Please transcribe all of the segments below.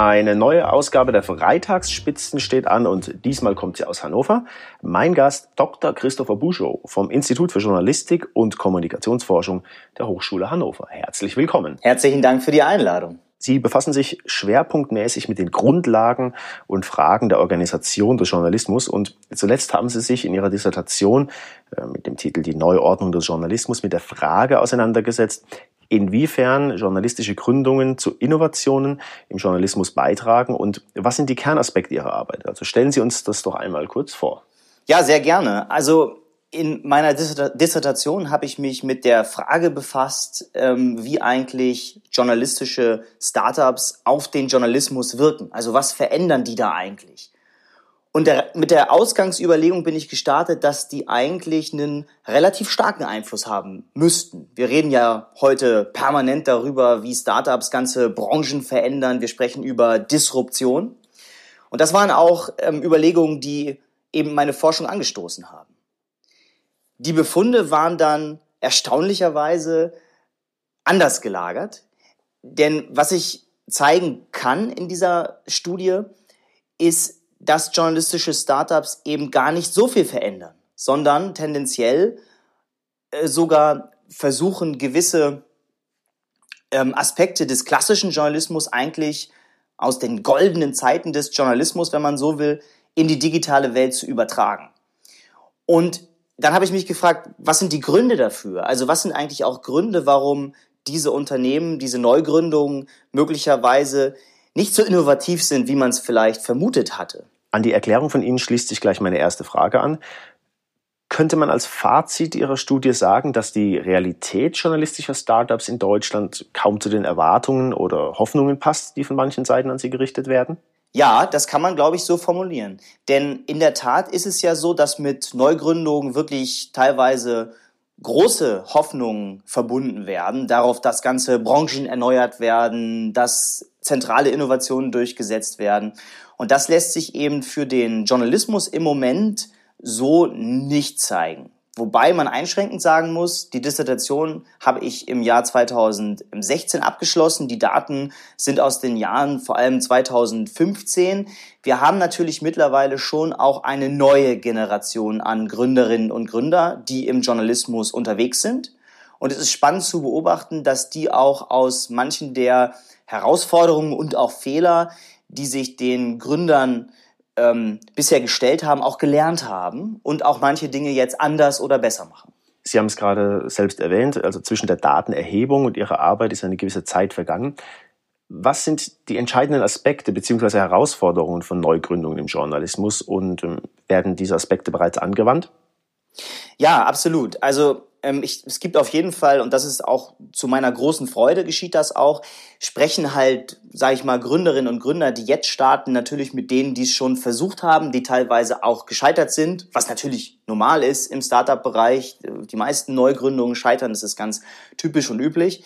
Eine neue Ausgabe der Freitagsspitzen steht an und diesmal kommt sie aus Hannover. Mein Gast Dr. Christopher Buschow vom Institut für Journalistik und Kommunikationsforschung der Hochschule Hannover. Herzlich willkommen. Herzlichen Dank für die Einladung. Sie befassen sich schwerpunktmäßig mit den Grundlagen und Fragen der Organisation des Journalismus und zuletzt haben Sie sich in Ihrer Dissertation äh, mit dem Titel Die Neuordnung des Journalismus mit der Frage auseinandergesetzt, inwiefern journalistische Gründungen zu Innovationen im Journalismus beitragen und was sind die Kernaspekte Ihrer Arbeit? Also stellen Sie uns das doch einmal kurz vor. Ja, sehr gerne. Also in meiner Dissertation habe ich mich mit der Frage befasst, ähm, wie eigentlich journalistische Startups auf den Journalismus wirken. Also was verändern die da eigentlich? Und der, mit der Ausgangsüberlegung bin ich gestartet, dass die eigentlich einen relativ starken Einfluss haben müssten. Wir reden ja heute permanent darüber, wie Startups ganze Branchen verändern. Wir sprechen über Disruption. Und das waren auch ähm, Überlegungen, die eben meine Forschung angestoßen haben. Die Befunde waren dann erstaunlicherweise anders gelagert. Denn was ich zeigen kann in dieser Studie, ist, dass journalistische Startups eben gar nicht so viel verändern, sondern tendenziell äh, sogar versuchen, gewisse ähm, Aspekte des klassischen Journalismus eigentlich aus den goldenen Zeiten des Journalismus, wenn man so will, in die digitale Welt zu übertragen. Und dann habe ich mich gefragt, was sind die Gründe dafür? Also was sind eigentlich auch Gründe, warum diese Unternehmen, diese Neugründungen möglicherweise nicht so innovativ sind, wie man es vielleicht vermutet hatte. An die Erklärung von Ihnen schließt sich gleich meine erste Frage an. Könnte man als Fazit Ihrer Studie sagen, dass die Realität journalistischer Startups in Deutschland kaum zu den Erwartungen oder Hoffnungen passt, die von manchen Seiten an Sie gerichtet werden? Ja, das kann man, glaube ich, so formulieren. Denn in der Tat ist es ja so, dass mit Neugründungen wirklich teilweise große Hoffnungen verbunden werden, darauf, dass ganze Branchen erneuert werden, dass zentrale Innovationen durchgesetzt werden. Und das lässt sich eben für den Journalismus im Moment so nicht zeigen. Wobei man einschränkend sagen muss, die Dissertation habe ich im Jahr 2016 abgeschlossen. Die Daten sind aus den Jahren vor allem 2015. Wir haben natürlich mittlerweile schon auch eine neue Generation an Gründerinnen und Gründer, die im Journalismus unterwegs sind. Und es ist spannend zu beobachten, dass die auch aus manchen der Herausforderungen und auch Fehler, die sich den Gründern ähm, bisher gestellt haben, auch gelernt haben und auch manche Dinge jetzt anders oder besser machen. Sie haben es gerade selbst erwähnt, also zwischen der Datenerhebung und Ihrer Arbeit ist eine gewisse Zeit vergangen. Was sind die entscheidenden Aspekte bzw. Herausforderungen von Neugründungen im Journalismus und ähm, werden diese Aspekte bereits angewandt? Ja, absolut. Also ähm, ich, es gibt auf jeden Fall, und das ist auch zu meiner großen Freude geschieht das auch, sprechen halt, sage ich mal, Gründerinnen und Gründer, die jetzt starten, natürlich mit denen, die es schon versucht haben, die teilweise auch gescheitert sind, was natürlich normal ist im Startup-Bereich. Die meisten Neugründungen scheitern, das ist ganz typisch und üblich.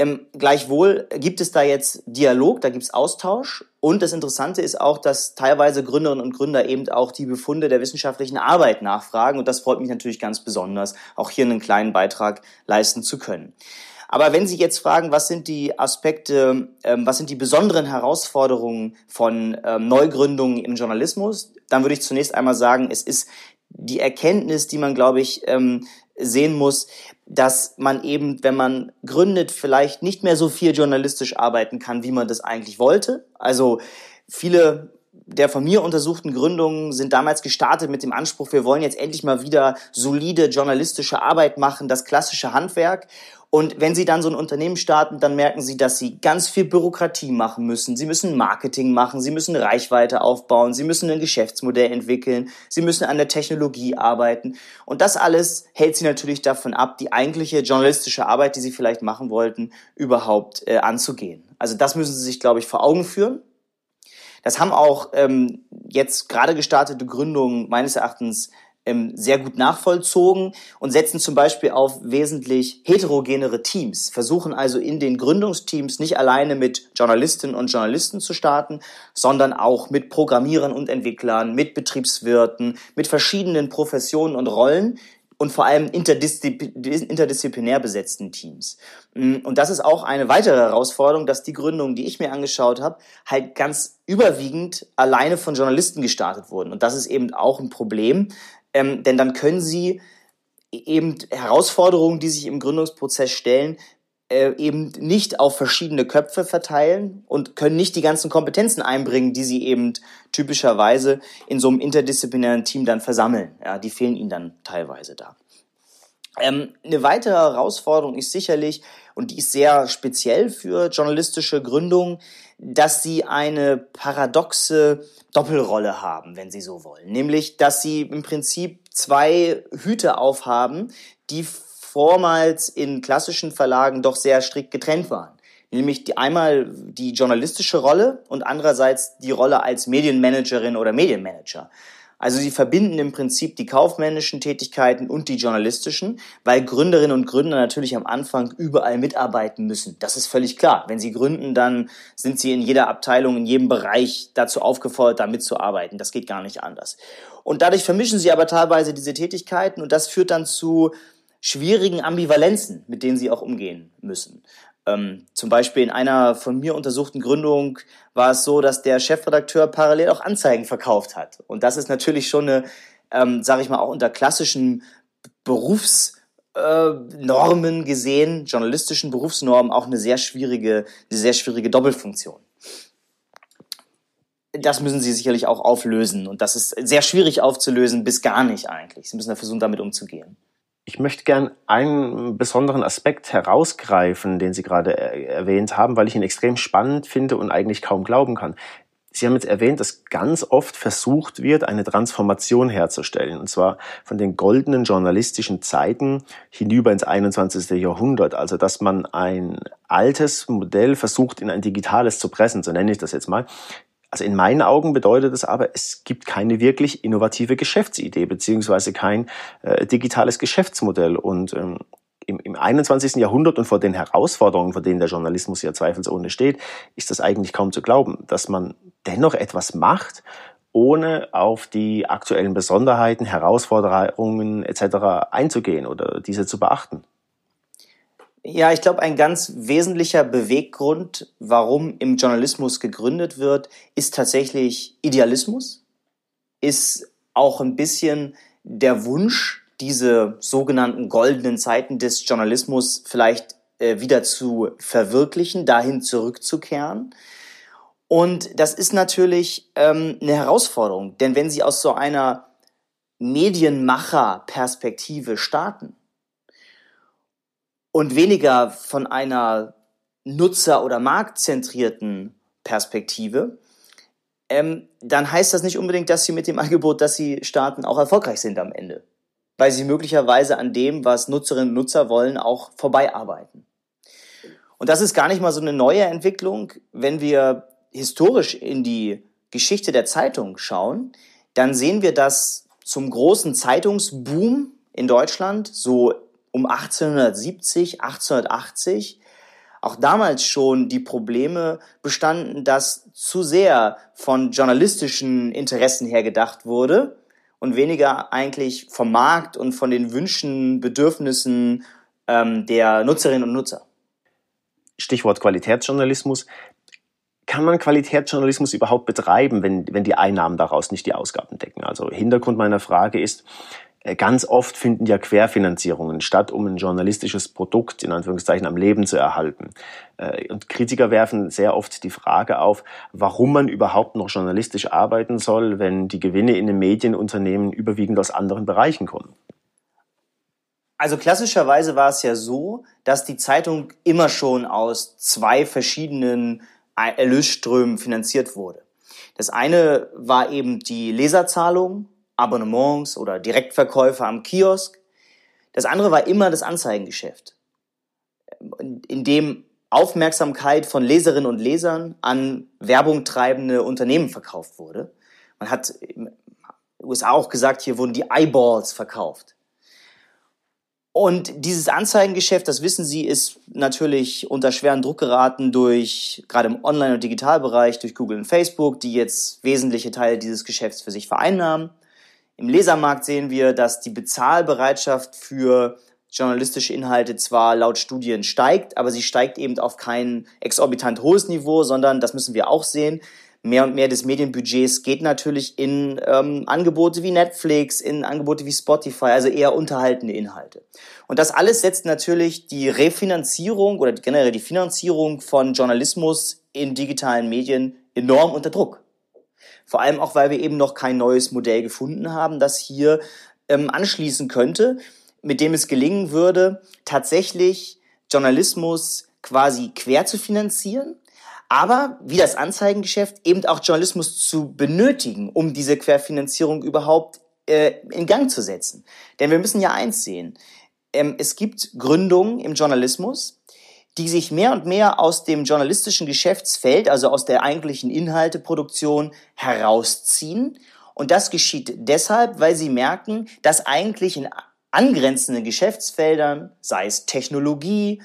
Ähm, gleichwohl gibt es da jetzt Dialog, da gibt es Austausch. Und das Interessante ist auch, dass teilweise Gründerinnen und Gründer eben auch die Befunde der wissenschaftlichen Arbeit nachfragen. Und das freut mich natürlich ganz besonders, auch hier einen kleinen Beitrag leisten zu können. Aber wenn Sie jetzt fragen, was sind die Aspekte, ähm, was sind die besonderen Herausforderungen von ähm, Neugründungen im Journalismus, dann würde ich zunächst einmal sagen, es ist die Erkenntnis, die man, glaube ich, ähm, sehen muss, dass man eben, wenn man gründet, vielleicht nicht mehr so viel journalistisch arbeiten kann, wie man das eigentlich wollte. Also viele der von mir untersuchten Gründungen sind damals gestartet mit dem Anspruch, wir wollen jetzt endlich mal wieder solide journalistische Arbeit machen, das klassische Handwerk. Und wenn Sie dann so ein Unternehmen starten, dann merken Sie, dass Sie ganz viel Bürokratie machen müssen. Sie müssen Marketing machen, Sie müssen Reichweite aufbauen, Sie müssen ein Geschäftsmodell entwickeln, Sie müssen an der Technologie arbeiten. Und das alles hält Sie natürlich davon ab, die eigentliche journalistische Arbeit, die Sie vielleicht machen wollten, überhaupt äh, anzugehen. Also das müssen Sie sich, glaube ich, vor Augen führen. Das haben auch ähm, jetzt gerade gestartete Gründungen meines Erachtens ähm, sehr gut nachvollzogen und setzen zum Beispiel auf wesentlich heterogenere Teams, versuchen also in den Gründungsteams nicht alleine mit Journalistinnen und Journalisten zu starten, sondern auch mit Programmierern und Entwicklern, mit Betriebswirten, mit verschiedenen Professionen und Rollen, und vor allem interdisziplinär besetzten Teams. Mm, und das ist auch eine weitere Herausforderung, dass die Gründungen, die ich mir angeschaut habe, halt ganz überwiegend alleine von Journalisten gestartet wurden. Und das ist eben auch ein Problem, ähm, denn dann können sie eben Herausforderungen, die sich im Gründungsprozess stellen, äh, eben nicht auf verschiedene Köpfe verteilen und können nicht die ganzen Kompetenzen einbringen, die sie eben typischerweise in so einem interdisziplinären Team dann versammeln. Ja, die fehlen ihnen dann teilweise da. Ähm, eine weitere Herausforderung ist sicherlich, und die ist sehr speziell für journalistische Gründungen, dass sie eine paradoxe Doppelrolle haben, wenn sie so wollen. Nämlich, dass sie im Prinzip zwei Hüte aufhaben, die vormals in klassischen Verlagen doch sehr strikt getrennt waren. Nämlich die, einmal die journalistische Rolle und andererseits die Rolle als Medienmanagerin oder Medienmanager. Also sie verbinden im Prinzip die kaufmännischen Tätigkeiten und die journalistischen, weil Gründerinnen und Gründer natürlich am Anfang überall mitarbeiten müssen. Das ist völlig klar. Wenn sie gründen, dann sind sie in jeder Abteilung, in jedem Bereich dazu aufgefordert, da mitzuarbeiten. Das geht gar nicht anders. Und dadurch vermischen sie aber teilweise diese Tätigkeiten und das führt dann zu schwierigen Ambivalenzen, mit denen sie auch umgehen müssen. Ähm, zum Beispiel in einer von mir untersuchten Gründung war es so, dass der Chefredakteur parallel auch Anzeigen verkauft hat. Und das ist natürlich schon eine, ähm, sage ich mal, auch unter klassischen Berufsnormen äh, gesehen, journalistischen Berufsnormen, auch eine sehr schwierige, eine sehr schwierige Doppelfunktion. Das müssen Sie sicherlich auch auflösen. Und das ist sehr schwierig aufzulösen, bis gar nicht eigentlich. Sie müssen da versuchen, damit umzugehen. Ich möchte gern einen besonderen Aspekt herausgreifen, den Sie gerade erwähnt haben, weil ich ihn extrem spannend finde und eigentlich kaum glauben kann. Sie haben jetzt erwähnt, dass ganz oft versucht wird, eine Transformation herzustellen, und zwar von den goldenen journalistischen Zeiten hinüber ins 21. Jahrhundert. Also, dass man ein altes Modell versucht, in ein digitales zu pressen, so nenne ich das jetzt mal. Also in meinen Augen bedeutet es aber, es gibt keine wirklich innovative Geschäftsidee beziehungsweise kein äh, digitales Geschäftsmodell. Und ähm, im, im 21. Jahrhundert und vor den Herausforderungen, vor denen der Journalismus ja zweifelsohne steht, ist das eigentlich kaum zu glauben, dass man dennoch etwas macht, ohne auf die aktuellen Besonderheiten, Herausforderungen etc. einzugehen oder diese zu beachten. Ja, ich glaube, ein ganz wesentlicher Beweggrund, warum im Journalismus gegründet wird, ist tatsächlich Idealismus, ist auch ein bisschen der Wunsch, diese sogenannten goldenen Zeiten des Journalismus vielleicht äh, wieder zu verwirklichen, dahin zurückzukehren. Und das ist natürlich ähm, eine Herausforderung, denn wenn Sie aus so einer Medienmacher-Perspektive starten, und weniger von einer nutzer- oder marktzentrierten Perspektive, ähm, dann heißt das nicht unbedingt, dass sie mit dem Angebot, das sie starten, auch erfolgreich sind am Ende. Weil sie möglicherweise an dem, was Nutzerinnen und Nutzer wollen, auch vorbeiarbeiten. Und das ist gar nicht mal so eine neue Entwicklung. Wenn wir historisch in die Geschichte der Zeitung schauen, dann sehen wir, dass zum großen Zeitungsboom in Deutschland so um 1870, 1880 auch damals schon die Probleme bestanden, dass zu sehr von journalistischen Interessen her gedacht wurde und weniger eigentlich vom Markt und von den Wünschen, Bedürfnissen ähm, der Nutzerinnen und Nutzer. Stichwort Qualitätsjournalismus. Kann man Qualitätsjournalismus überhaupt betreiben, wenn, wenn die Einnahmen daraus nicht die Ausgaben decken? Also Hintergrund meiner Frage ist, ganz oft finden ja Querfinanzierungen statt, um ein journalistisches Produkt in Anführungszeichen am Leben zu erhalten. Äh, und Kritiker werfen sehr oft die Frage auf, warum man überhaupt noch journalistisch arbeiten soll, wenn die Gewinne in den Medienunternehmen überwiegend aus anderen Bereichen kommen. Also klassischerweise war es ja so, dass die Zeitung immer schon aus zwei verschiedenen Erlösströmen finanziert wurde. Das eine war eben die Leserzahlung Abonnements oder Direktverkäufe am Kiosk. Das andere war immer das Anzeigengeschäft, in dem Aufmerksamkeit von Leserinnen und Lesern an Werbung treibende Unternehmen verkauft wurde. Man hat in USA auch gesagt, hier wurden die Eyeballs verkauft. Und dieses Anzeigengeschäft, das wissen Sie, ist natürlich unter schweren Druck geraten durch, gerade im Online- und Digitalbereich, durch Google und Facebook, die jetzt wesentliche Teile dieses Geschäfts für sich vereinnahmen. Im Lesermarkt sehen wir, dass die Bezahlbereitschaft für journalistische Inhalte zwar laut Studien steigt, aber sie steigt eben auf kein exorbitant hohes Niveau, sondern, das müssen wir auch sehen, mehr und mehr des Medienbudgets geht natürlich in ähm, Angebote wie Netflix, in Angebote wie Spotify, also eher unterhaltende Inhalte. Und das alles setzt natürlich die Refinanzierung oder generell die Finanzierung von Journalismus in digitalen Medien enorm unter Druck. Vor allem auch, weil wir eben noch kein neues Modell gefunden haben, das hier ähm, anschließen könnte, mit dem es gelingen würde, tatsächlich Journalismus quasi quer zu finanzieren, aber wie das Anzeigengeschäft eben auch Journalismus zu benötigen, um diese Querfinanzierung überhaupt äh, in Gang zu setzen. Denn wir müssen ja eins sehen. Ähm, es gibt Gründungen im Journalismus, die sich mehr und mehr aus dem journalistischen Geschäftsfeld, also aus der eigentlichen Inhalteproduktion herausziehen. Und das geschieht deshalb, weil sie merken, dass eigentlich in angrenzenden Geschäftsfeldern, sei es Technologie,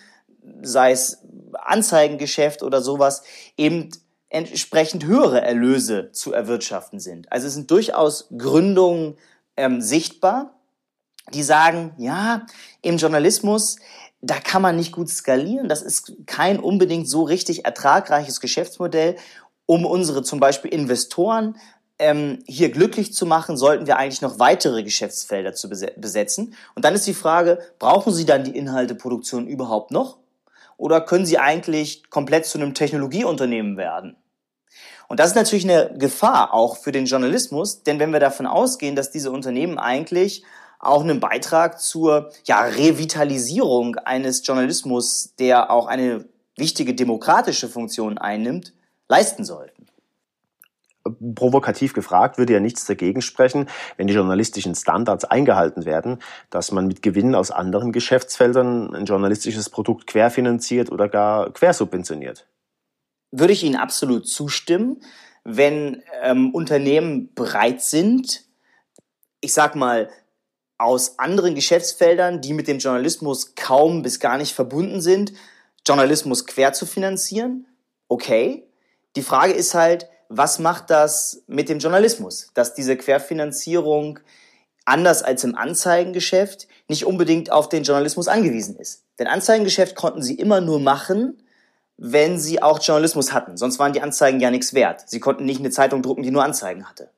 sei es Anzeigengeschäft oder sowas, eben entsprechend höhere Erlöse zu erwirtschaften sind. Also es sind durchaus Gründungen ähm, sichtbar, die sagen, ja, im Journalismus, da kann man nicht gut skalieren, das ist kein unbedingt so richtig ertragreiches Geschäftsmodell, um unsere zum Beispiel Investoren ähm, hier glücklich zu machen, sollten wir eigentlich noch weitere Geschäftsfelder zu besetzen. Und dann ist die Frage, brauchen Sie dann die Inhalteproduktion überhaupt noch? Oder können Sie eigentlich komplett zu einem Technologieunternehmen werden? Und das ist natürlich eine Gefahr auch für den Journalismus, denn wenn wir davon ausgehen, dass diese Unternehmen eigentlich auch einen Beitrag zur ja, Revitalisierung eines Journalismus, der auch eine wichtige demokratische Funktion einnimmt, leisten sollten provokativ gefragt, würde ja nichts dagegen sprechen, wenn die journalistischen Standards eingehalten werden, dass man mit Gewinnen aus anderen Geschäftsfeldern ein journalistisches Produkt querfinanziert oder gar quersubventioniert. Würde ich Ihnen absolut zustimmen, wenn ähm, Unternehmen bereit sind, ich sag mal, aus anderen Geschäftsfeldern, die mit dem Journalismus kaum bis gar nicht verbunden sind, Journalismus quer zu finanzieren. Okay. Die Frage ist halt, was macht das mit dem Journalismus? Dass diese Querfinanzierung anders als im Anzeigengeschäft nicht unbedingt auf den Journalismus angewiesen ist. Denn Anzeigengeschäft konnten sie immer nur machen, wenn sie auch Journalismus hatten. Sonst waren die Anzeigen ja nichts wert. Sie konnten nicht eine Zeitung drucken, die nur Anzeigen hatte.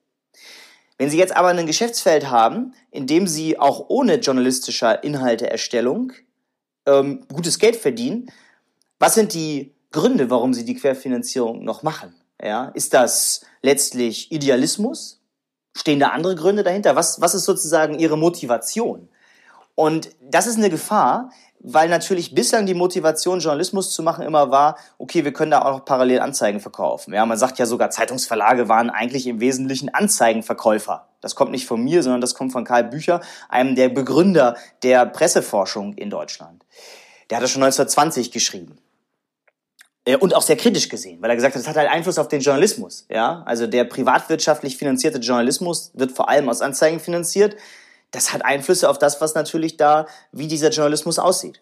Wenn Sie jetzt aber ein Geschäftsfeld haben, in dem Sie auch ohne journalistischer Inhalteerstellung ähm, gutes Geld verdienen, was sind die Gründe, warum Sie die Querfinanzierung noch machen? Ja, ist das letztlich Idealismus? Stehen da andere Gründe dahinter? Was, was ist sozusagen Ihre Motivation? Und das ist eine Gefahr, weil natürlich bislang die Motivation, Journalismus zu machen, immer war, okay, wir können da auch noch parallel Anzeigen verkaufen. Ja, man sagt ja sogar, Zeitungsverlage waren eigentlich im Wesentlichen Anzeigenverkäufer. Das kommt nicht von mir, sondern das kommt von Karl Bücher, einem der Begründer der Presseforschung in Deutschland. Der hat das schon 1920 geschrieben. Äh, und auch sehr kritisch gesehen, weil er gesagt hat, es hat halt Einfluss auf den Journalismus. Ja, also der privatwirtschaftlich finanzierte Journalismus wird vor allem aus Anzeigen finanziert. Das hat Einflüsse auf das, was natürlich da, wie dieser Journalismus aussieht.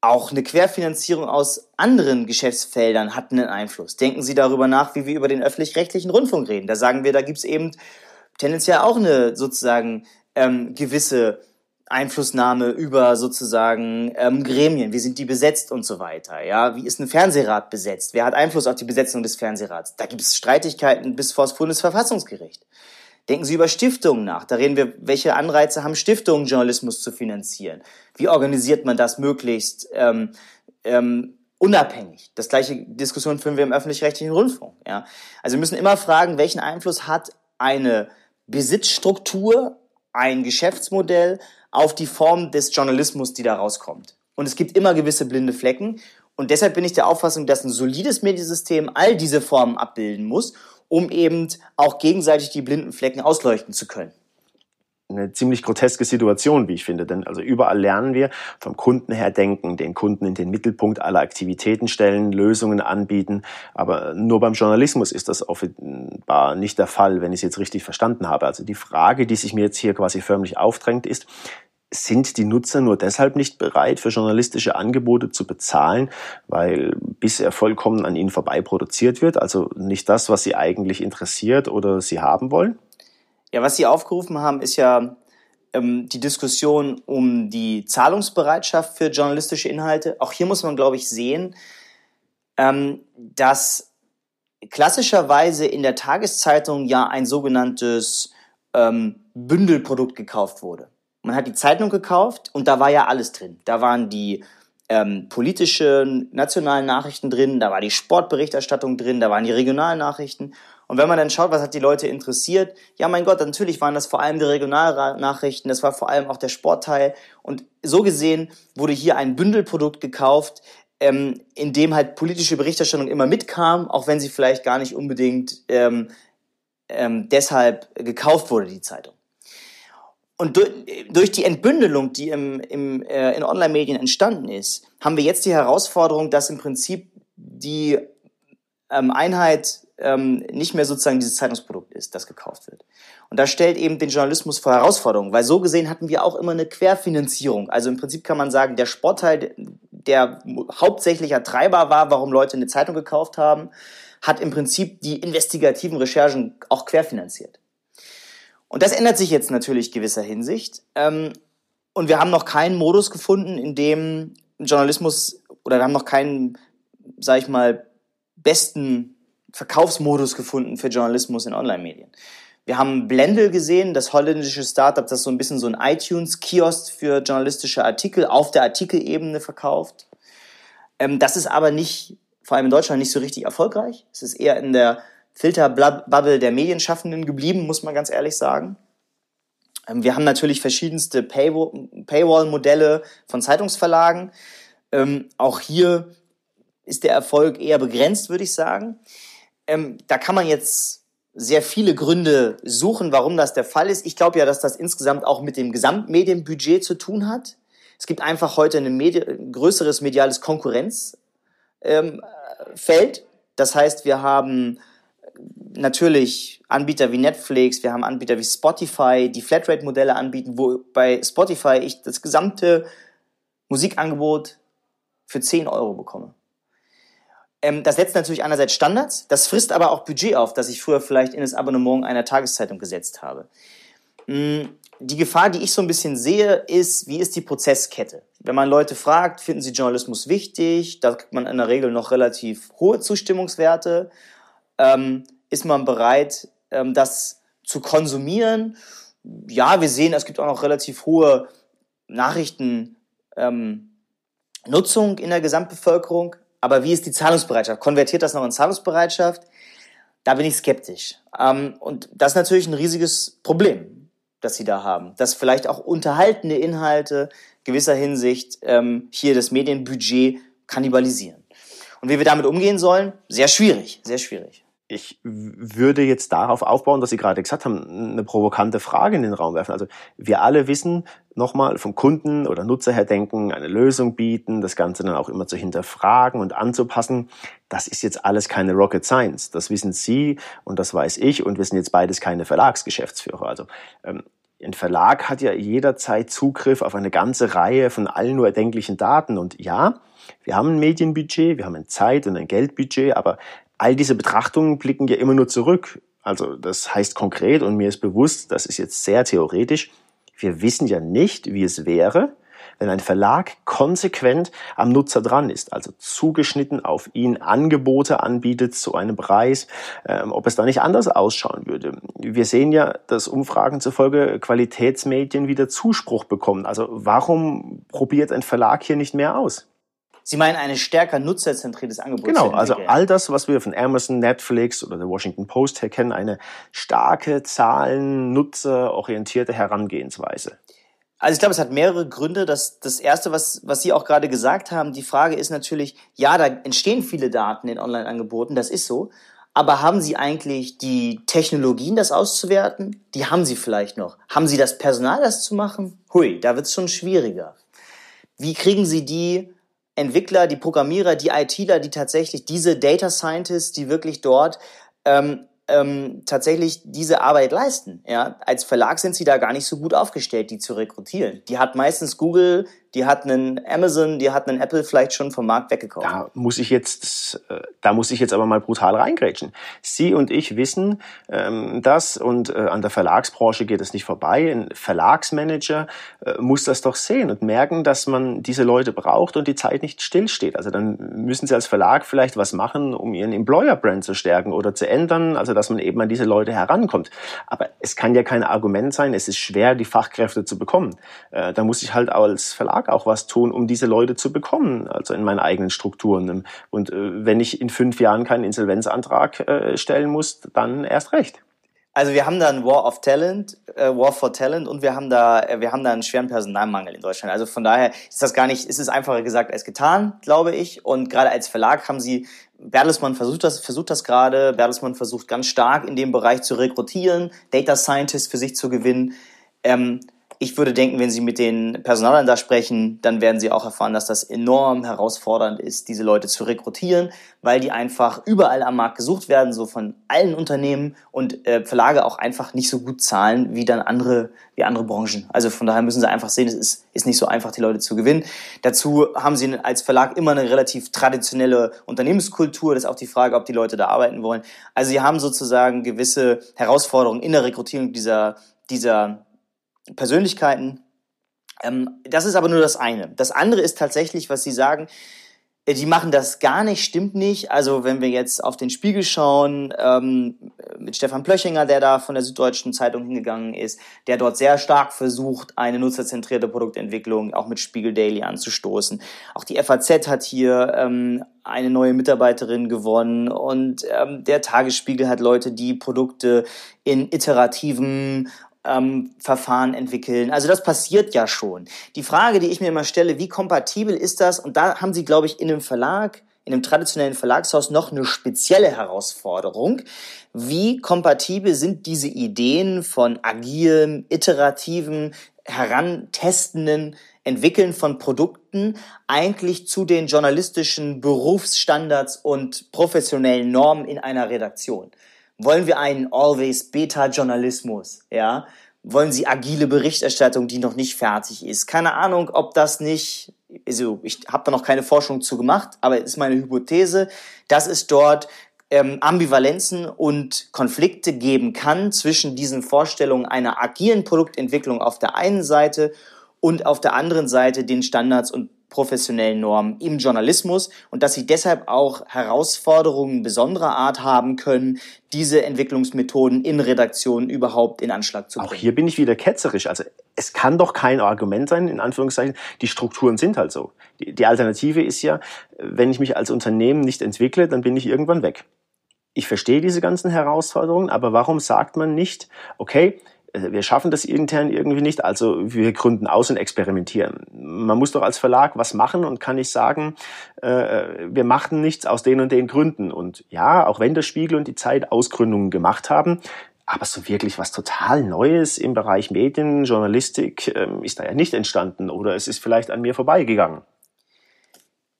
Auch eine Querfinanzierung aus anderen Geschäftsfeldern hat einen Einfluss. Denken Sie darüber nach, wie wir über den öffentlich-rechtlichen Rundfunk reden. Da sagen wir, da gibt's eben tendenziell auch eine sozusagen ähm, gewisse Einflussnahme über sozusagen ähm, Gremien, wie sind die besetzt und so weiter. Ja, wie ist ein Fernsehrat besetzt? Wer hat Einfluss auf die Besetzung des Fernsehrats? Da gibt es Streitigkeiten bis vor das Bundesverfassungsgericht. Denken Sie über Stiftungen nach. Da reden wir, welche Anreize haben Stiftungen, Journalismus zu finanzieren? Wie organisiert man das möglichst ähm, ähm, unabhängig? Das gleiche Diskussion führen wir im öffentlich-rechtlichen Rundfunk. Ja? Also wir müssen immer fragen, welchen Einfluss hat eine Besitzstruktur, ein Geschäftsmodell auf die Form des Journalismus, die da rauskommt. Und es gibt immer gewisse blinde Flecken. Und deshalb bin ich der Auffassung, dass ein solides Mediensystem all diese Formen abbilden muss, um eben auch gegenseitig die blinden Flecken ausleuchten zu können eine ziemlich groteske Situation, wie ich finde. Denn also überall lernen wir vom Kunden her denken, den Kunden in den Mittelpunkt aller Aktivitäten stellen, Lösungen anbieten. Aber nur beim Journalismus ist das offenbar nicht der Fall, wenn ich es jetzt richtig verstanden habe. Also die Frage, die sich mir jetzt hier quasi förmlich aufdrängt, ist, sind die Nutzer nur deshalb nicht bereit, für journalistische Angebote zu bezahlen, weil bisher vollkommen an ihnen vorbei produziert wird, also nicht das, was sie eigentlich interessiert oder sie haben wollen? Ja, was Sie aufgerufen haben, ist ja ähm, die Diskussion um die Zahlungsbereitschaft für journalistische Inhalte. Auch hier muss man, glaube ich, sehen, ähm, dass klassischerweise in der Tageszeitung ja ein sogenanntes ähm, Bündelprodukt gekauft wurde. Man hat die Zeitung gekauft und da war ja alles drin. Da waren die ähm, politischen, nationalen Nachrichten drin, da war die Sportberichterstattung drin, da waren die regionalen Nachrichten. Und wenn man dann schaut, was hat die Leute interessiert, ja mein Gott, natürlich waren das vor allem die Regionalnachrichten, das war vor allem auch der Sportteil. Und so gesehen wurde hier ein Bündelprodukt gekauft, ähm, in dem halt politische Berichterstattung immer mitkam, auch wenn sie vielleicht gar nicht unbedingt ähm, ähm, deshalb gekauft wurde, die Zeitung. Und durch die Entbündelung, die im, im, äh, in Online-Medien entstanden ist, haben wir jetzt die Herausforderung, dass im Prinzip die ähm, Einheit ähm, nicht mehr sozusagen dieses Zeitungsprodukt ist, das gekauft wird. Und das stellt eben den Journalismus vor Herausforderungen, weil so gesehen hatten wir auch immer eine Querfinanzierung. Also im Prinzip kann man sagen, der Sportteil, der hauptsächlicher Treiber war, warum Leute eine Zeitung gekauft haben, hat im Prinzip die investigativen Recherchen auch querfinanziert. Und das ändert sich jetzt natürlich gewisser Hinsicht. Ähm, und wir haben noch keinen Modus gefunden, in dem Journalismus, oder wir haben noch keinen, sag ich mal, besten Verkaufsmodus gefunden für Journalismus in Online-Medien. Wir haben Blendel gesehen, das holländische Startup, das so ein bisschen so ein iTunes-Kiosk für journalistische Artikel auf der Artikelebene verkauft. Ähm, das ist aber nicht, vor allem in Deutschland, nicht so richtig erfolgreich. Es ist eher in der Filterbubble der Medienschaffenden geblieben, muss man ganz ehrlich sagen. Ähm, wir haben natürlich verschiedenste Paywall-Modelle von Zeitungsverlagen. Ähm, auch hier ist der Erfolg eher begrenzt, würde ich sagen. Ähm, da kann man jetzt sehr viele Gründe suchen, warum das der Fall ist. Ich glaube ja, dass das insgesamt auch mit dem Gesamtmedienbudget zu tun hat. Es gibt einfach heute ein Medi größeres mediales Konkurrenzfeld. das heißt, wir haben natürlich Anbieter wie Netflix, wir haben Anbieter wie Spotify, die Flatrate-Modelle anbieten, wo bei Spotify ich das gesamte Musikangebot für 10 Euro bekomme. Ähm, das setzt natürlich einerseits Standards, das frisst aber auch Budget auf, das ich früher vielleicht in das Abonnement einer Tageszeitung gesetzt habe. Mm, die Gefahr, die ich so ein bisschen sehe, ist, wie ist die Prozesskette? Wenn man Leute fragt, finden sie Journalismus wichtig, da kriegt man in der Regel noch relativ hohe Zustimmungswerte ähm, ist man bereit, ähm, das zu konsumieren. Ja, wir sehen, es gibt auch noch relativ hohe Nachrichtennutzung ähm, in der Gesamtbevölkerung. Aber wie ist die Zahlungsbereitschaft? Konvertiert das noch in Zahlungsbereitschaft? Da bin ich skeptisch. Ähm, und das ist natürlich ein riesiges Problem, das Sie da haben. Dass vielleicht auch unterhaltende Inhalte gewisser Hinsicht ähm, hier das Medienbudget kannibalisieren. Und wie wir damit umgehen sollen, sehr schwierig, sehr schwierig ich würde jetzt darauf aufbauen, dass Sie gerade gesagt haben, eine provokante Frage in den Raum werfen. Also wir alle wissen, nochmal vom Kunden oder Nutzer her denken, eine Lösung bieten, das Ganze dann auch immer zu hinterfragen und anzupassen. Das ist jetzt alles keine Rocket Science. Das wissen Sie und das weiß ich und wir sind jetzt beides keine Verlagsgeschäftsführer. Also ähm, ein Verlag hat ja jederzeit Zugriff auf eine ganze Reihe von allen nur erdenklichen Daten. Und ja, wir haben ein Medienbudget, wir haben ein Zeit- und ein Geldbudget, aber all diese Betrachtungen blicken ja immer nur zurück. Also das heißt konkret, und mir ist bewusst, das ist jetzt sehr theoretisch, wir wissen ja nicht, wie es wäre, wenn ein Verlag konsequent am Nutzer dran ist, also zugeschnitten auf ihn Angebote anbietet zu einem Preis, ähm, ob es da nicht anders ausschauen würde. Wir sehen ja, dass Umfragen zufolge Qualitätsmedien wieder Zuspruch bekommen. Also warum probiert ein Verlag hier nicht mehr aus? Sie meinen eine stärker nutzerzentriertes Angebot? Genau, also all das, was wir von Amazon, Netflix oder der Washington Post her kennen, eine starke, zahlen, nutzerorientierte Herangehensweise. Also ich glaube, es hat mehrere Gründe. Das, das erste, was, was Sie auch gerade gesagt haben, die Frage ist natürlich, ja, da entstehen viele Daten in Online-Angeboten, das ist so. Aber haben Sie eigentlich die Technologien, das auszuwerten? Die haben Sie vielleicht noch. Haben Sie das Personal, das zu machen? Hui, da wird es schon schwieriger. Wie kriegen Sie die Entwickler, die Programmierer, die ITler, die tatsächlich diese Data Scientists, die wirklich dort ähm, ähm, tatsächlich diese Arbeit leisten. Ja, als Verlag sind sie da gar nicht so gut aufgestellt, die zu rekrutieren. Die hat meistens Google die hat einen Amazon, die hat einen Apple vielleicht schon vom Markt weggekauft. Da muss ich jetzt, äh, da muss ich jetzt aber mal brutal reingrätschen. Sie und ich wissen ähm, das und äh, an der Verlagsbranche geht es nicht vorbei. Ein Verlagsmanager äh, muss das doch sehen und merken, dass man diese Leute braucht und die Zeit nicht stillsteht. Also dann müssen Sie als Verlag vielleicht was machen, um Ihren Employer-Brand zu stärken oder zu ändern, also dass man eben an diese Leute herankommt. Aber es kann ja kein Argument sein, es ist schwer, die Fachkräfte zu bekommen. Äh, da muss ich halt als Verlag auch was tun, um diese Leute zu bekommen, also in meinen eigenen Strukturen. Und äh, wenn ich in fünf Jahren keinen Insolvenzantrag äh, stellen muss, dann erst recht. Also wir haben da ein War of Talent, äh, War for Talent und wir haben da, äh, wir haben da einen schweren Personalmangel in Deutschland. Also von daher ist das gar nicht, ist es einfacher gesagt als getan, glaube ich. Und gerade als Verlag haben sie, Bertelsmann versucht das, versucht das gerade, Bertelsmann versucht ganz stark in dem Bereich zu rekrutieren, Data Scientists für sich zu gewinnen. Ähm, ich würde denken, wenn Sie mit den Personalern da sprechen, dann werden Sie auch erfahren, dass das enorm herausfordernd ist, diese Leute zu rekrutieren, weil die einfach überall am Markt gesucht werden, so von allen Unternehmen und äh, Verlage auch einfach nicht so gut zahlen wie dann andere, wie andere Branchen. Also von daher müssen Sie einfach sehen, es ist, ist nicht so einfach, die Leute zu gewinnen. Dazu haben Sie als Verlag immer eine relativ traditionelle Unternehmenskultur. Das ist auch die Frage, ob die Leute da arbeiten wollen. Also Sie haben sozusagen gewisse Herausforderungen in der Rekrutierung dieser, dieser Persönlichkeiten. Ähm, das ist aber nur das eine. Das andere ist tatsächlich, was Sie sagen, äh, die machen das gar nicht, stimmt nicht. Also wenn wir jetzt auf den Spiegel schauen, ähm, mit Stefan Plöchinger, der da von der Süddeutschen Zeitung hingegangen ist, der dort sehr stark versucht, eine nutzerzentrierte Produktentwicklung auch mit Spiegel Daily anzustoßen. Auch die FAZ hat hier ähm, eine neue Mitarbeiterin gewonnen und ähm, der Tagesspiegel hat Leute, die Produkte in iterativen ähm, Verfahren entwickeln. Also das passiert ja schon. Die Frage, die ich mir immer stelle, wie kompatibel ist das? Und da haben Sie, glaube ich, in einem Verlag, in einem traditionellen Verlagshaus noch eine spezielle Herausforderung. Wie kompatibel sind diese Ideen von agilem, iterativen, herantestenden Entwickeln von Produkten eigentlich zu den journalistischen Berufsstandards und professionellen Normen in einer Redaktion? Wollen wir einen Always Beta Journalismus? Ja? Wollen Sie agile Berichterstattung, die noch nicht fertig ist? Keine Ahnung, ob das nicht, also ich habe da noch keine Forschung zu gemacht, aber es ist meine Hypothese, dass es dort ähm, Ambivalenzen und Konflikte geben kann zwischen diesen Vorstellungen einer agilen Produktentwicklung auf der einen Seite und auf der anderen Seite den Standards und professionellen Normen im Journalismus und dass sie deshalb auch Herausforderungen besonderer Art haben können, diese Entwicklungsmethoden in Redaktionen überhaupt in Anschlag zu bringen. Auch hier bin ich wieder ketzerisch. Also es kann doch kein Argument sein, in Anführungszeichen, die Strukturen sind halt so. Die, die Alternative ist ja, wenn ich mich als Unternehmen nicht entwickle, dann bin ich irgendwann weg. Ich verstehe diese ganzen Herausforderungen, aber warum sagt man nicht, okay, wir schaffen das intern irgendwie nicht, also wir gründen aus und experimentieren. Man muss doch als Verlag was machen und kann nicht sagen, äh, wir machen nichts aus den und den Gründen. Und ja, auch wenn der Spiegel und die Zeit Ausgründungen gemacht haben, aber so wirklich was total Neues im Bereich Medien, Journalistik ähm, ist da ja nicht entstanden oder es ist vielleicht an mir vorbeigegangen.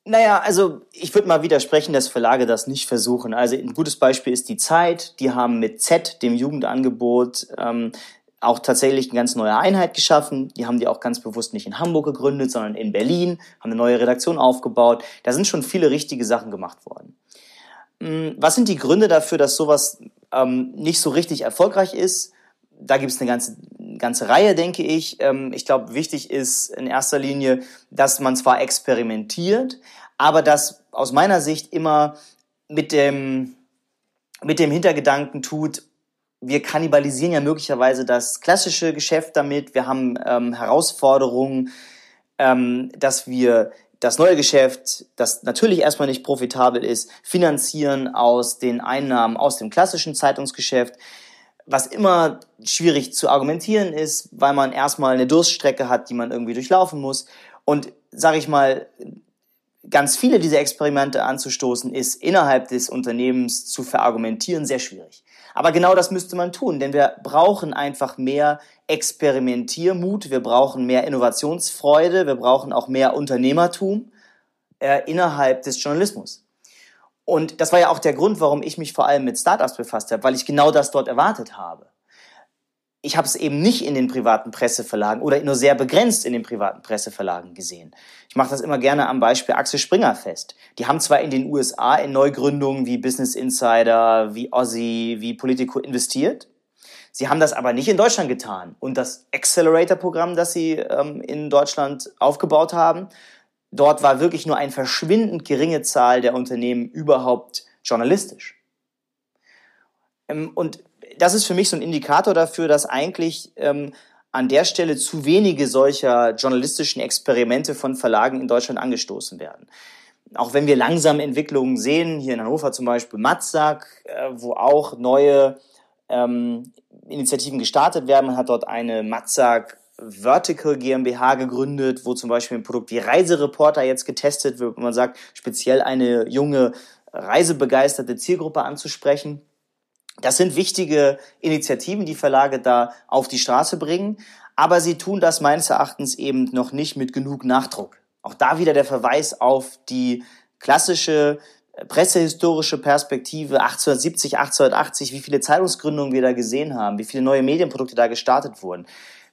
Naja, also ich würde mal widersprechen, dass Verlage das nicht versuchen. Also ein gutes Beispiel ist die Zeit. Die haben mit Z, dem Jugendangebot, ähm, auch tatsächlich eine ganz neue Einheit geschaffen. Die haben die auch ganz bewusst nicht in Hamburg gegründet, sondern in Berlin, haben eine neue Redaktion aufgebaut. Da sind schon viele richtige Sachen gemacht worden. Hm, was sind die Gründe dafür, dass sowas ähm, nicht so richtig erfolgreich ist? Da gibt es eine ganze, ganze Reihe, denke ich. Ähm, ich glaube, wichtig ist in erster Linie, dass man zwar experimentiert, aber das aus meiner Sicht immer mit dem, mit dem Hintergedanken tut, wir kannibalisieren ja möglicherweise das klassische Geschäft damit. Wir haben ähm, Herausforderungen, ähm, dass wir das neue Geschäft, das natürlich erstmal nicht profitabel ist, finanzieren aus den Einnahmen aus dem klassischen Zeitungsgeschäft, was immer schwierig zu argumentieren ist, weil man erstmal eine Durststrecke hat, die man irgendwie durchlaufen muss. Und sage ich mal, ganz viele dieser Experimente anzustoßen, ist innerhalb des Unternehmens zu verargumentieren sehr schwierig. Aber genau das müsste man tun, denn wir brauchen einfach mehr Experimentiermut, wir brauchen mehr Innovationsfreude, wir brauchen auch mehr Unternehmertum äh, innerhalb des Journalismus. Und das war ja auch der Grund, warum ich mich vor allem mit Startups befasst habe, weil ich genau das dort erwartet habe. Ich habe es eben nicht in den privaten Presseverlagen oder nur sehr begrenzt in den privaten Presseverlagen gesehen. Ich mache das immer gerne am Beispiel Axel Springer fest. Die haben zwar in den USA in Neugründungen wie Business Insider, wie Aussie, wie Politico investiert. Sie haben das aber nicht in Deutschland getan. Und das Accelerator-Programm, das sie ähm, in Deutschland aufgebaut haben, dort war wirklich nur eine verschwindend geringe Zahl der Unternehmen überhaupt journalistisch. Ähm, und das ist für mich so ein Indikator dafür, dass eigentlich ähm, an der Stelle zu wenige solcher journalistischen Experimente von Verlagen in Deutschland angestoßen werden. Auch wenn wir langsam Entwicklungen sehen, hier in Hannover zum Beispiel Matzak, äh, wo auch neue ähm, Initiativen gestartet werden. Man hat dort eine Matzak Vertical GmbH gegründet, wo zum Beispiel ein Produkt wie Reisereporter jetzt getestet wird, wo man sagt, speziell eine junge, reisebegeisterte Zielgruppe anzusprechen. Das sind wichtige Initiativen, die Verlage da auf die Straße bringen, aber sie tun das meines Erachtens eben noch nicht mit genug Nachdruck. Auch da wieder der Verweis auf die klassische äh, pressehistorische Perspektive 1870, 1880, wie viele Zeitungsgründungen wir da gesehen haben, wie viele neue Medienprodukte da gestartet wurden.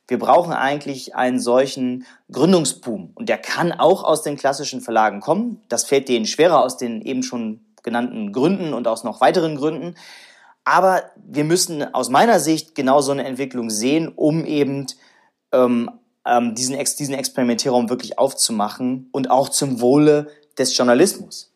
Wir brauchen eigentlich einen solchen Gründungsboom und der kann auch aus den klassischen Verlagen kommen. Das fällt denen schwerer aus den eben schon genannten Gründen und aus noch weiteren Gründen. Aber wir müssen aus meiner Sicht genau so eine Entwicklung sehen, um eben ähm, ähm, diesen, Ex diesen Experimentierraum wirklich aufzumachen und auch zum Wohle des Journalismus.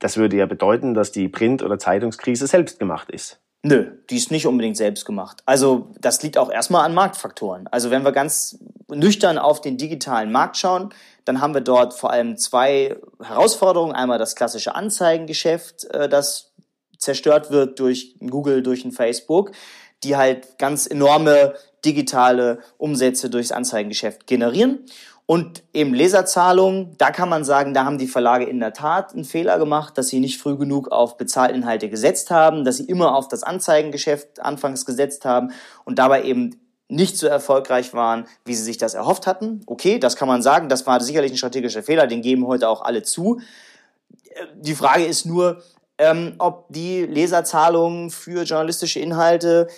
Das würde ja bedeuten, dass die Print- oder Zeitungskrise selbst gemacht ist. Nö, die ist nicht unbedingt selbst gemacht. Also das liegt auch erstmal an Marktfaktoren. Also wenn wir ganz nüchtern auf den digitalen Markt schauen, dann haben wir dort vor allem zwei Herausforderungen. Einmal das klassische Anzeigengeschäft, äh, das zerstört wird durch Google, durch ein Facebook, die halt ganz enorme digitale Umsätze durchs Anzeigengeschäft generieren. Und eben Leserzahlungen, da kann man sagen, da haben die Verlage in der Tat einen Fehler gemacht, dass sie nicht früh genug auf Bezahlinhalte gesetzt haben, dass sie immer auf das Anzeigengeschäft anfangs gesetzt haben und dabei eben nicht so erfolgreich waren, wie sie sich das erhofft hatten. Okay, das kann man sagen, das war sicherlich ein strategischer Fehler, den geben heute auch alle zu. Die Frage ist nur, ähm, ob die Leserzahlungen für journalistische Inhalte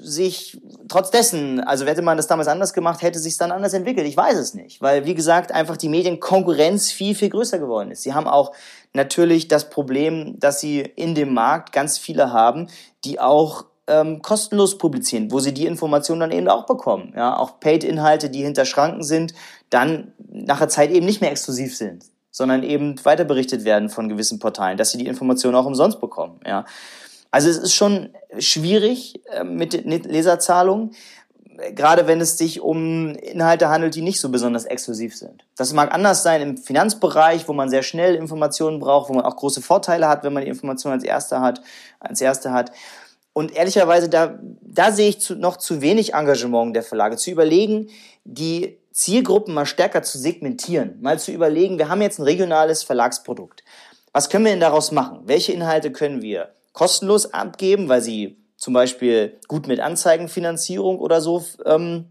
sich trotz dessen, also hätte man das damals anders gemacht, hätte sich dann anders entwickelt. Ich weiß es nicht, weil wie gesagt einfach die Medienkonkurrenz viel viel größer geworden ist. Sie haben auch natürlich das Problem, dass sie in dem Markt ganz viele haben, die auch ähm, kostenlos publizieren, wo sie die Informationen dann eben auch bekommen. Ja, auch Paid-Inhalte, die hinter Schranken sind, dann nach der Zeit eben nicht mehr exklusiv sind sondern eben weiter berichtet werden von gewissen Portalen, dass sie die Informationen auch umsonst bekommen. Ja. Also es ist schon schwierig äh, mit Leserzahlungen, gerade wenn es sich um Inhalte handelt, die nicht so besonders exklusiv sind. Das mag anders sein im Finanzbereich, wo man sehr schnell Informationen braucht, wo man auch große Vorteile hat, wenn man die Informationen als erster hat, als erste hat. Und ehrlicherweise, da, da sehe ich zu, noch zu wenig Engagement der Verlage, zu überlegen, die Zielgruppen mal stärker zu segmentieren, mal zu überlegen, wir haben jetzt ein regionales Verlagsprodukt. Was können wir denn daraus machen? Welche Inhalte können wir kostenlos abgeben, weil sie zum Beispiel gut mit Anzeigenfinanzierung oder so ähm,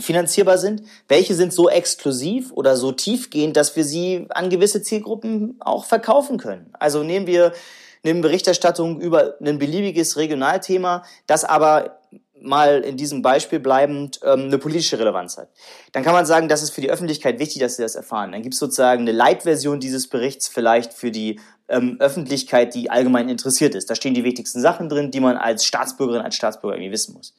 finanzierbar sind? Welche sind so exklusiv oder so tiefgehend, dass wir sie an gewisse Zielgruppen auch verkaufen können? Also nehmen wir eine Berichterstattung über ein beliebiges Regionalthema, das aber mal in diesem Beispiel bleibend ähm, eine politische Relevanz hat. Dann kann man sagen, das ist für die Öffentlichkeit wichtig, dass sie das erfahren. Dann gibt es sozusagen eine Light-Version dieses Berichts vielleicht für die ähm, Öffentlichkeit, die allgemein interessiert ist. Da stehen die wichtigsten Sachen drin, die man als Staatsbürgerin, als Staatsbürger irgendwie wissen muss.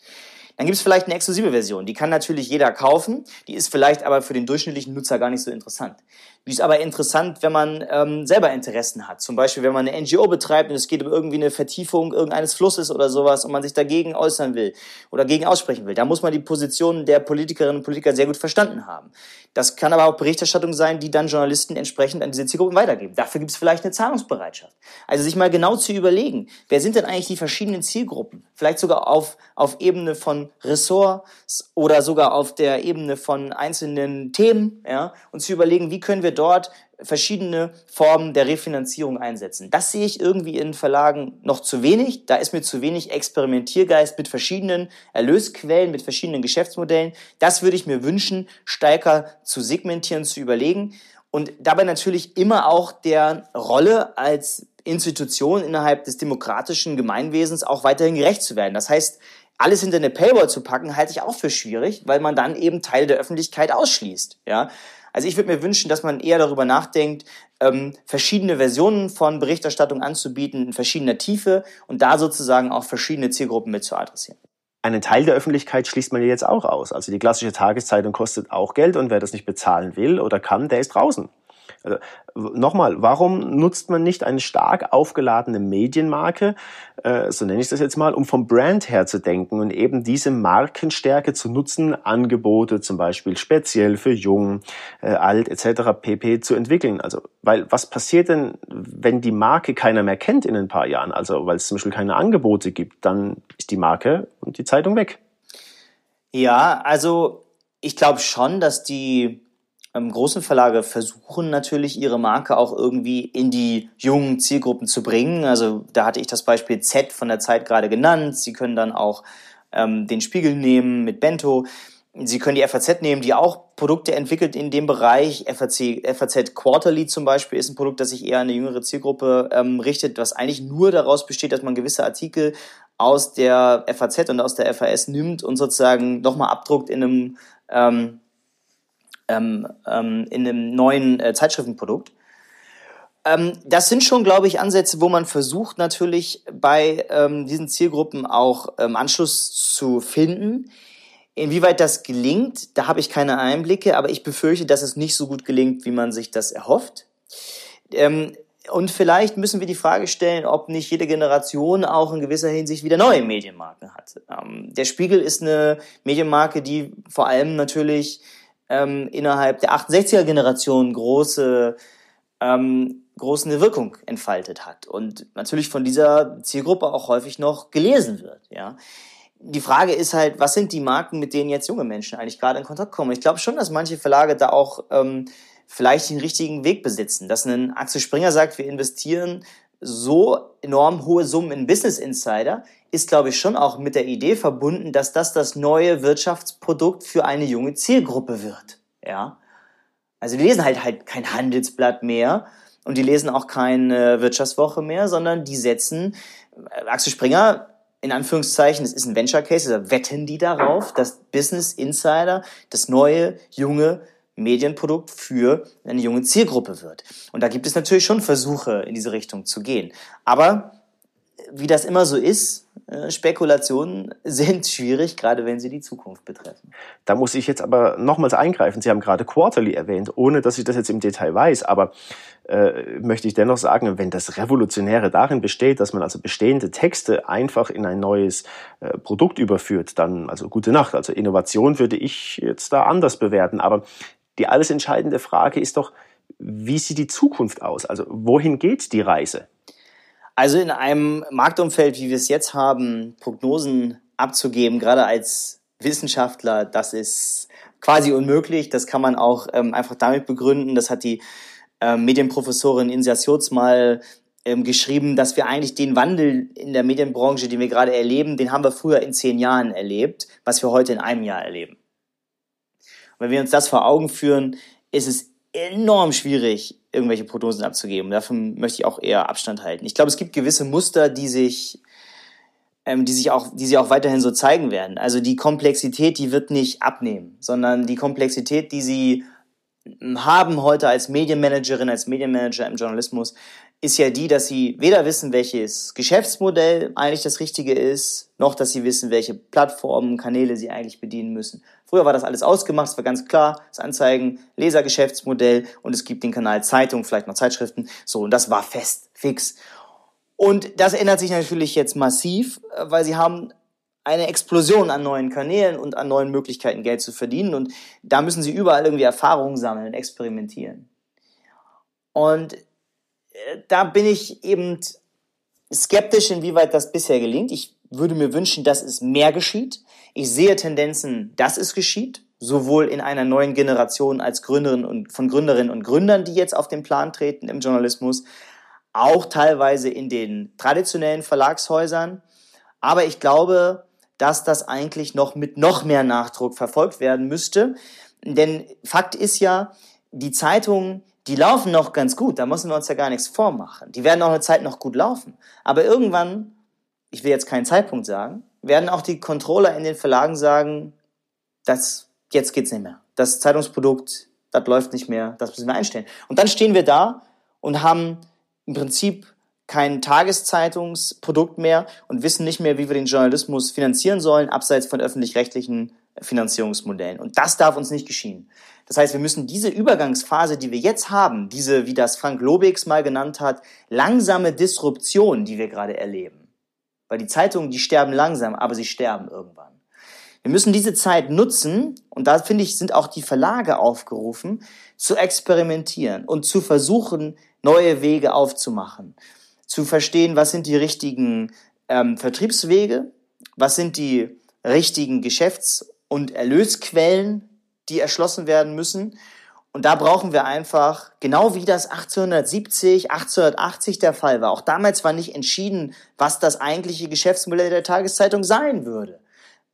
Dann gibt es vielleicht eine exklusive Version, die kann natürlich jeder kaufen, die ist vielleicht aber für den durchschnittlichen Nutzer gar nicht so interessant. Die ist aber interessant, wenn man ähm, selber Interessen hat. Zum Beispiel, wenn man eine NGO betreibt und es geht um irgendwie eine Vertiefung irgendeines Flusses oder sowas und man sich dagegen äußern will oder gegen aussprechen will. Da muss man die Positionen der Politikerinnen und Politiker sehr gut verstanden haben. Das kann aber auch Berichterstattung sein, die dann Journalisten entsprechend an diese Zielgruppen weitergeben. Dafür gibt es vielleicht eine Zahlungsbereitschaft. Also sich mal genau zu überlegen, wer sind denn eigentlich die verschiedenen Zielgruppen? Vielleicht sogar auf, auf Ebene von Ressorts oder sogar auf der Ebene von einzelnen Themen, ja, und zu überlegen, wie können wir dort verschiedene Formen der Refinanzierung einsetzen. Das sehe ich irgendwie in Verlagen noch zu wenig. Da ist mir zu wenig Experimentiergeist mit verschiedenen Erlösquellen, mit verschiedenen Geschäftsmodellen. Das würde ich mir wünschen, stärker zu segmentieren, zu überlegen und dabei natürlich immer auch der Rolle als Institution innerhalb des demokratischen Gemeinwesens auch weiterhin gerecht zu werden. Das heißt, alles hinter eine Paywall zu packen, halte ich auch für schwierig, weil man dann eben Teile der Öffentlichkeit ausschließt. Ja, also ich würde mir wünschen, dass man eher darüber nachdenkt, ähm, verschiedene Versionen von Berichterstattung anzubieten in verschiedener Tiefe und da sozusagen auch verschiedene Zielgruppen mit zu adressieren einen Teil der Öffentlichkeit schließt man jetzt auch aus. Also die klassische Tageszeitung kostet auch Geld und wer das nicht bezahlen will oder kann, der ist draußen. Also, nochmal, warum nutzt man nicht eine stark aufgeladene Medienmarke, äh, so nenne ich das jetzt mal, um vom Brand her zu denken und eben diese Markenstärke zu nutzen, Angebote zum Beispiel speziell für jung, äh, alt etc. pp. zu entwickeln. Also, weil was passiert denn, wenn die Marke keiner mehr kennt in ein paar Jahren? Also, weil es zum Beispiel keine Angebote gibt, dann ist die Marke und die Zeitung weg. Ja, also ich glaube schon, dass die ähm, großen Verlage versuchen natürlich ihre Marke auch irgendwie in die jungen Zielgruppen zu bringen. Also da hatte ich das Beispiel Z von der Zeit gerade genannt. Sie können dann auch ähm, den Spiegel nehmen mit Bento. Sie können die FAZ nehmen, die auch Produkte entwickelt in dem Bereich. FAZ, FAZ Quarterly zum Beispiel ist ein Produkt, das sich eher an eine jüngere Zielgruppe ähm, richtet, was eigentlich nur daraus besteht, dass man gewisse Artikel aus der FAZ und aus der FAS nimmt und sozusagen nochmal abdruckt in einem ähm, ähm, ähm, in einem neuen äh, Zeitschriftenprodukt. Ähm, das sind schon, glaube ich, Ansätze, wo man versucht natürlich bei ähm, diesen Zielgruppen auch ähm, Anschluss zu finden. Inwieweit das gelingt, da habe ich keine Einblicke, aber ich befürchte, dass es nicht so gut gelingt, wie man sich das erhofft. Ähm, und vielleicht müssen wir die Frage stellen, ob nicht jede Generation auch in gewisser Hinsicht wieder neue Medienmarken hat. Der Spiegel ist eine Medienmarke, die vor allem natürlich ähm, innerhalb der 68er-Generation große, ähm, große Wirkung entfaltet hat und natürlich von dieser Zielgruppe auch häufig noch gelesen wird. Ja. Die Frage ist halt, was sind die Marken, mit denen jetzt junge Menschen eigentlich gerade in Kontakt kommen? Ich glaube schon, dass manche Verlage da auch ähm, vielleicht den richtigen Weg besitzen, dass ein Axel Springer sagt, wir investieren so enorm hohe Summen in Business Insider, ist, glaube ich, schon auch mit der Idee verbunden, dass das das neue Wirtschaftsprodukt für eine junge Zielgruppe wird. Ja. Also die lesen halt halt kein Handelsblatt mehr und die lesen auch keine Wirtschaftswoche mehr, sondern die setzen äh, Axel Springer in Anführungszeichen, es ist ein Venture Case, da wetten die darauf, dass Business Insider das neue junge Medienprodukt für eine junge Zielgruppe wird. Und da gibt es natürlich schon Versuche in diese Richtung zu gehen. Aber wie das immer so ist, Spekulationen sind schwierig, gerade wenn sie die Zukunft betreffen. Da muss ich jetzt aber nochmals eingreifen. Sie haben gerade Quarterly erwähnt, ohne dass ich das jetzt im Detail weiß, aber äh, möchte ich dennoch sagen, wenn das Revolutionäre darin besteht, dass man also bestehende Texte einfach in ein neues äh, Produkt überführt, dann also gute Nacht. Also Innovation würde ich jetzt da anders bewerten. Aber die alles entscheidende Frage ist doch, wie sieht die Zukunft aus? Also wohin geht die Reise? Also in einem Marktumfeld, wie wir es jetzt haben, Prognosen abzugeben, gerade als Wissenschaftler, das ist quasi unmöglich. Das kann man auch ähm, einfach damit begründen. Das hat die ähm, Medienprofessorin Insa Sjotz mal ähm, geschrieben, dass wir eigentlich den Wandel in der Medienbranche, den wir gerade erleben, den haben wir früher in zehn Jahren erlebt, was wir heute in einem Jahr erleben. Und wenn wir uns das vor Augen führen, ist es enorm schwierig, irgendwelche Prognosen abzugeben. Davon möchte ich auch eher Abstand halten. Ich glaube, es gibt gewisse Muster, die sich, ähm, die sich auch, die sich auch weiterhin so zeigen werden. Also die Komplexität, die wird nicht abnehmen, sondern die Komplexität, die sie haben heute als Medienmanagerin, als Medienmanager im Journalismus, ist ja die, dass sie weder wissen, welches Geschäftsmodell eigentlich das Richtige ist, noch dass sie wissen, welche Plattformen, Kanäle sie eigentlich bedienen müssen. Früher war das alles ausgemacht, es war ganz klar, das Anzeigen, Lesergeschäftsmodell und es gibt den Kanal Zeitung, vielleicht noch Zeitschriften, so, und das war fest, fix. Und das ändert sich natürlich jetzt massiv, weil sie haben eine Explosion an neuen Kanälen und an neuen Möglichkeiten, Geld zu verdienen. Und da müssen sie überall irgendwie Erfahrungen sammeln und experimentieren. Und da bin ich eben skeptisch, inwieweit das bisher gelingt. Ich würde mir wünschen, dass es mehr geschieht. Ich sehe Tendenzen, dass es geschieht, sowohl in einer neuen Generation als Gründerin und von Gründerinnen und Gründern, die jetzt auf den Plan treten im Journalismus, auch teilweise in den traditionellen Verlagshäusern. Aber ich glaube, dass das eigentlich noch mit noch mehr Nachdruck verfolgt werden müsste. Denn Fakt ist ja, die Zeitungen, die laufen noch ganz gut, da müssen wir uns ja gar nichts vormachen. Die werden auch eine Zeit noch gut laufen. Aber irgendwann, ich will jetzt keinen Zeitpunkt sagen, werden auch die Controller in den Verlagen sagen, das, jetzt geht's nicht mehr. Das Zeitungsprodukt, das läuft nicht mehr, das müssen wir einstellen. Und dann stehen wir da und haben im Prinzip kein Tageszeitungsprodukt mehr und wissen nicht mehr, wie wir den Journalismus finanzieren sollen, abseits von öffentlich-rechtlichen Finanzierungsmodellen. Und das darf uns nicht geschehen. Das heißt, wir müssen diese Übergangsphase, die wir jetzt haben, diese, wie das Frank Lobex mal genannt hat, langsame Disruption, die wir gerade erleben. Weil die Zeitungen, die sterben langsam, aber sie sterben irgendwann. Wir müssen diese Zeit nutzen, und da finde ich, sind auch die Verlage aufgerufen, zu experimentieren und zu versuchen, neue Wege aufzumachen. Zu verstehen, was sind die richtigen ähm, Vertriebswege, was sind die richtigen Geschäfts- und Erlösquellen, die erschlossen werden müssen. Und da brauchen wir einfach, genau wie das 1870, 1880 der Fall war, auch damals war nicht entschieden, was das eigentliche Geschäftsmodell der Tageszeitung sein würde.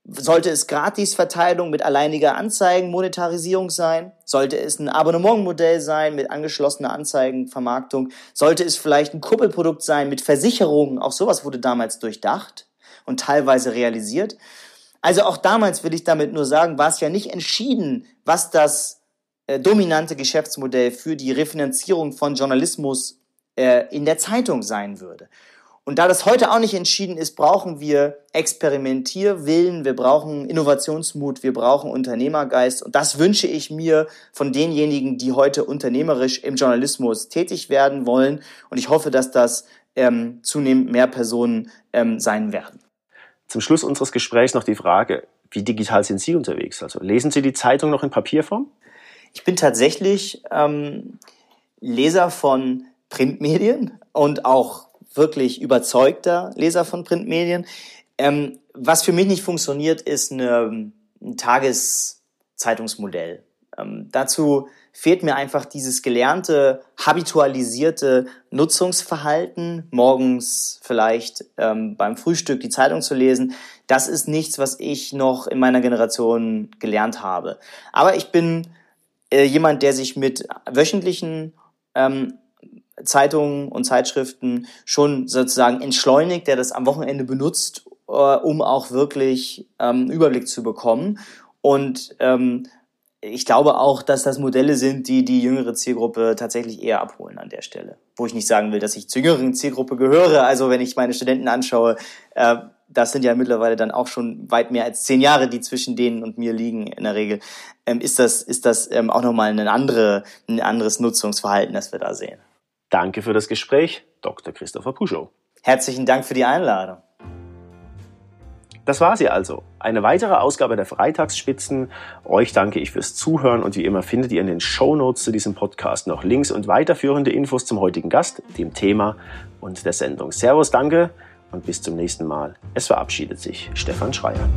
Sollte es Gratisverteilung mit alleiniger Anzeigenmonetarisierung sein? Sollte es ein Abonnementmodell sein mit angeschlossener Anzeigenvermarktung? Sollte es vielleicht ein Kuppelprodukt sein mit Versicherungen? Auch sowas wurde damals durchdacht und teilweise realisiert. Also auch damals will ich damit nur sagen, war es ja nicht entschieden, was das äh, dominante Geschäftsmodell für die Refinanzierung von Journalismus äh, in der Zeitung sein würde. Und da das heute auch nicht entschieden ist, brauchen wir Experimentierwillen, wir brauchen Innovationsmut, wir brauchen Unternehmergeist. Und das wünsche ich mir von denjenigen, die heute unternehmerisch im Journalismus tätig werden wollen. Und ich hoffe, dass das ähm, zunehmend mehr Personen ähm, sein werden. Zum Schluss unseres Gesprächs noch die Frage, wie digital sind Sie unterwegs? Also lesen Sie die Zeitung noch in Papierform? Ich bin tatsächlich ähm, Leser von Printmedien und auch wirklich überzeugter Leser von Printmedien. Ähm, was für mich nicht funktioniert, ist eine, ein Tageszeitungsmodell. Ähm, dazu fehlt mir einfach dieses gelernte, habitualisierte Nutzungsverhalten, morgens vielleicht ähm, beim Frühstück die Zeitung zu lesen. Das ist nichts, was ich noch in meiner Generation gelernt habe. Aber ich bin äh, jemand, der sich mit wöchentlichen ähm, Zeitungen und Zeitschriften schon sozusagen entschleunigt, der das am Wochenende benutzt, äh, um auch wirklich ähm, Überblick zu bekommen. Und ähm, ich glaube auch, dass das Modelle sind, die die jüngere Zielgruppe tatsächlich eher abholen an der Stelle. Wo ich nicht sagen will, dass ich zur jüngeren Zielgruppe gehöre. Also wenn ich meine Studenten anschaue, äh, das sind ja mittlerweile dann auch schon weit mehr als zehn Jahre, die zwischen denen und mir liegen in der Regel, ähm, ist das, ist das ähm, auch nochmal ein, andere, ein anderes Nutzungsverhalten, das wir da sehen. Danke für das Gespräch, Dr. Christopher Puschow. Herzlichen Dank für die Einladung. Das war sie also. Eine weitere Ausgabe der Freitagsspitzen. Euch danke ich fürs Zuhören und wie immer findet ihr in den Show Notes zu diesem Podcast noch Links und weiterführende Infos zum heutigen Gast, dem Thema und der Sendung. Servus, danke und bis zum nächsten Mal. Es verabschiedet sich Stefan Schreier.